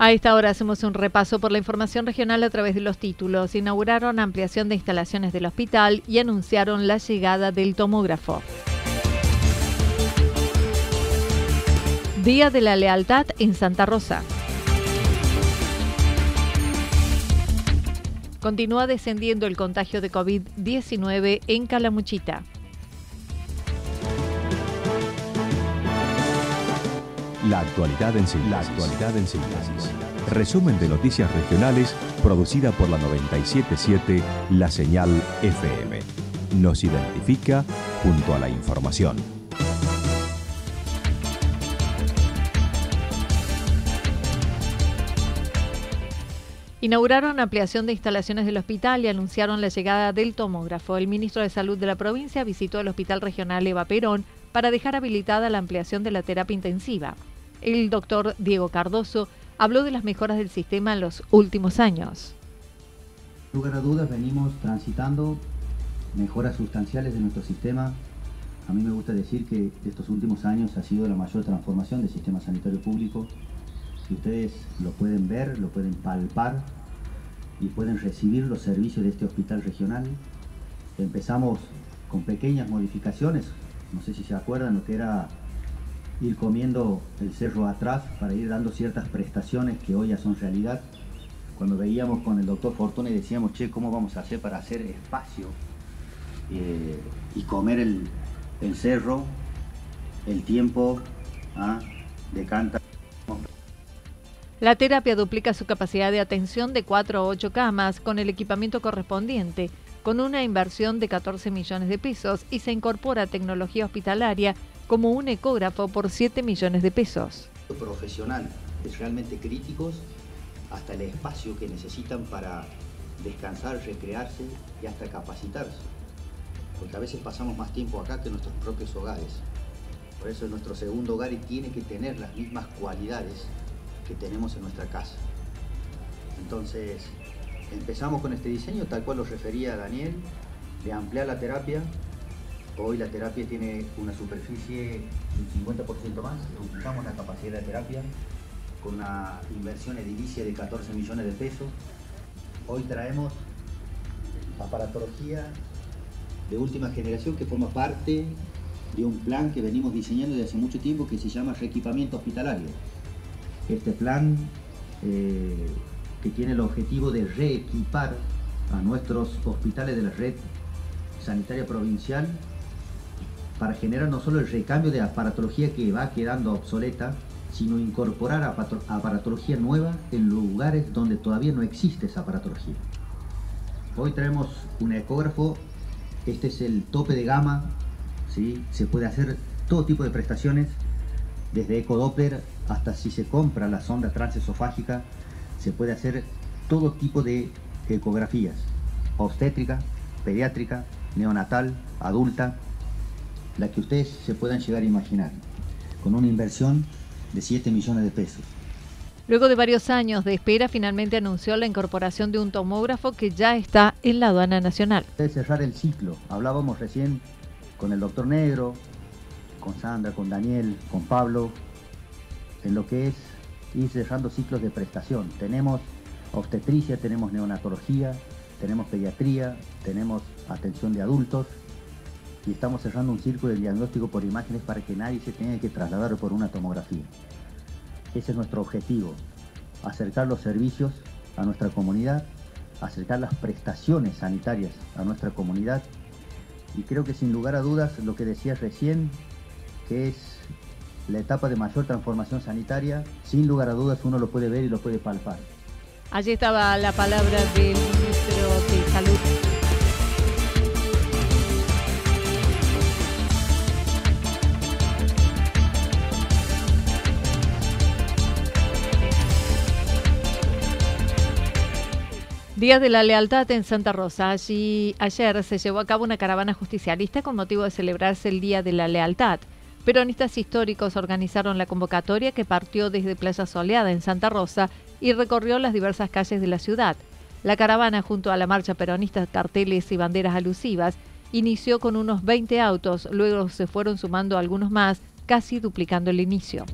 A esta hora hacemos un repaso por la información regional a través de los títulos. Inauguraron ampliación de instalaciones del hospital y anunciaron la llegada del tomógrafo. Día de la Lealtad en Santa Rosa. Continúa descendiendo el contagio de COVID-19 en Calamuchita. La actualidad en síntesis. La actualidad en síntesis. Resumen de noticias regionales producida por la 977 La Señal FM. Nos identifica junto a la información. Inauguraron ampliación de instalaciones del hospital y anunciaron la llegada del tomógrafo. El ministro de Salud de la provincia visitó el Hospital Regional Eva Perón para dejar habilitada la ampliación de la terapia intensiva. El doctor Diego Cardoso habló de las mejoras del sistema en los últimos años. Sin lugar a dudas, venimos transitando mejoras sustanciales de nuestro sistema. A mí me gusta decir que estos últimos años ha sido la mayor transformación del sistema sanitario público. Si ustedes lo pueden ver, lo pueden palpar y pueden recibir los servicios de este hospital regional. Empezamos con pequeñas modificaciones, no sé si se acuerdan lo que era ir comiendo el cerro atrás para ir dando ciertas prestaciones que hoy ya son realidad. Cuando veíamos con el doctor Fortuna y decíamos, che, ¿cómo vamos a hacer para hacer espacio eh, y comer el, cerro, el tiempo ¿ah? de canta? La terapia duplica su capacidad de atención de 4 a 8 camas con el equipamiento correspondiente, con una inversión de 14 millones de pesos y se incorpora tecnología hospitalaria como un ecógrafo por 7 millones de pesos. Profesional, es realmente críticos hasta el espacio que necesitan para descansar, recrearse y hasta capacitarse. Porque a veces pasamos más tiempo acá que en nuestros propios hogares. Por eso es nuestro segundo hogar y tiene que tener las mismas cualidades que tenemos en nuestra casa. Entonces, empezamos con este diseño, tal cual lo refería Daniel, de ampliar la terapia Hoy la terapia tiene una superficie un 50% más, duplicamos la capacidad de terapia con una inversión edilicia de 14 millones de pesos. Hoy traemos aparatología de última generación que forma parte de un plan que venimos diseñando desde hace mucho tiempo que se llama reequipamiento hospitalario. Este plan eh, que tiene el objetivo de reequipar a nuestros hospitales de la red sanitaria provincial para generar no solo el recambio de aparatología que va quedando obsoleta, sino incorporar aparatología nueva en lugares donde todavía no existe esa aparatología. Hoy traemos un ecógrafo, este es el tope de gama, ¿sí? se puede hacer todo tipo de prestaciones, desde ecodoppler hasta si se compra la sonda transesofágica, se puede hacer todo tipo de ecografías, obstétrica, pediátrica, neonatal, adulta, la que ustedes se puedan llegar a imaginar, con una inversión de 7 millones de pesos. Luego de varios años de espera, finalmente anunció la incorporación de un tomógrafo que ya está en la aduana nacional. De cerrar el ciclo, hablábamos recién con el doctor Negro, con Sandra, con Daniel, con Pablo, en lo que es ir cerrando ciclos de prestación. Tenemos obstetricia, tenemos neonatología, tenemos pediatría, tenemos atención de adultos y estamos cerrando un círculo de diagnóstico por imágenes para que nadie se tenga que trasladar por una tomografía. Ese es nuestro objetivo, acercar los servicios a nuestra comunidad, acercar las prestaciones sanitarias a nuestra comunidad y creo que sin lugar a dudas lo que decías recién, que es la etapa de mayor transformación sanitaria, sin lugar a dudas uno lo puede ver y lo puede palpar. Allí estaba la palabra del ministro de Salud. Día de la Lealtad en Santa Rosa. Allí ayer se llevó a cabo una caravana justicialista con motivo de celebrarse el Día de la Lealtad. Peronistas históricos organizaron la convocatoria que partió desde Playa Soleada en Santa Rosa y recorrió las diversas calles de la ciudad. La caravana, junto a la marcha peronista, carteles y banderas alusivas, inició con unos 20 autos, luego se fueron sumando algunos más, casi duplicando el inicio.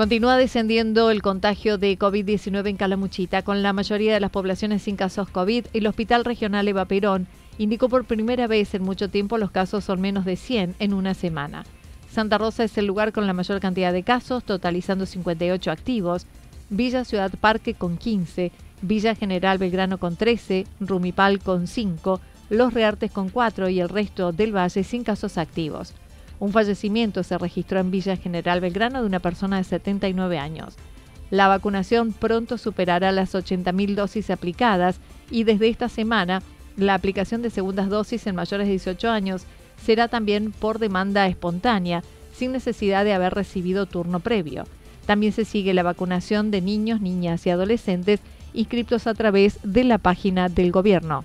Continúa descendiendo el contagio de COVID-19 en Calamuchita, con la mayoría de las poblaciones sin casos COVID. El Hospital Regional Eva Perón indicó por primera vez en mucho tiempo los casos son menos de 100 en una semana. Santa Rosa es el lugar con la mayor cantidad de casos, totalizando 58 activos, Villa Ciudad Parque con 15, Villa General Belgrano con 13, Rumipal con 5, Los Reartes con 4 y el resto del valle sin casos activos. Un fallecimiento se registró en Villa General Belgrano de una persona de 79 años. La vacunación pronto superará las 80.000 dosis aplicadas y desde esta semana la aplicación de segundas dosis en mayores de 18 años será también por demanda espontánea, sin necesidad de haber recibido turno previo. También se sigue la vacunación de niños, niñas y adolescentes inscritos a través de la página del gobierno.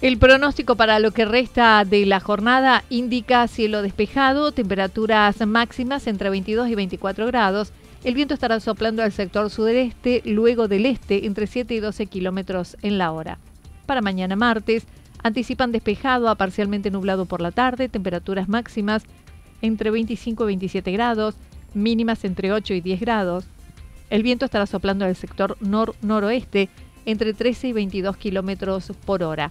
El pronóstico para lo que resta de la jornada indica cielo despejado, temperaturas máximas entre 22 y 24 grados. El viento estará soplando al sector sudeste, luego del este, entre 7 y 12 kilómetros en la hora. Para mañana martes, anticipan despejado a parcialmente nublado por la tarde, temperaturas máximas entre 25 y 27 grados, mínimas entre 8 y 10 grados. El viento estará soplando al sector nor-noroeste entre 13 y 22 kilómetros por hora.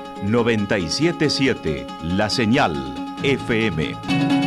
977 La Señal FM.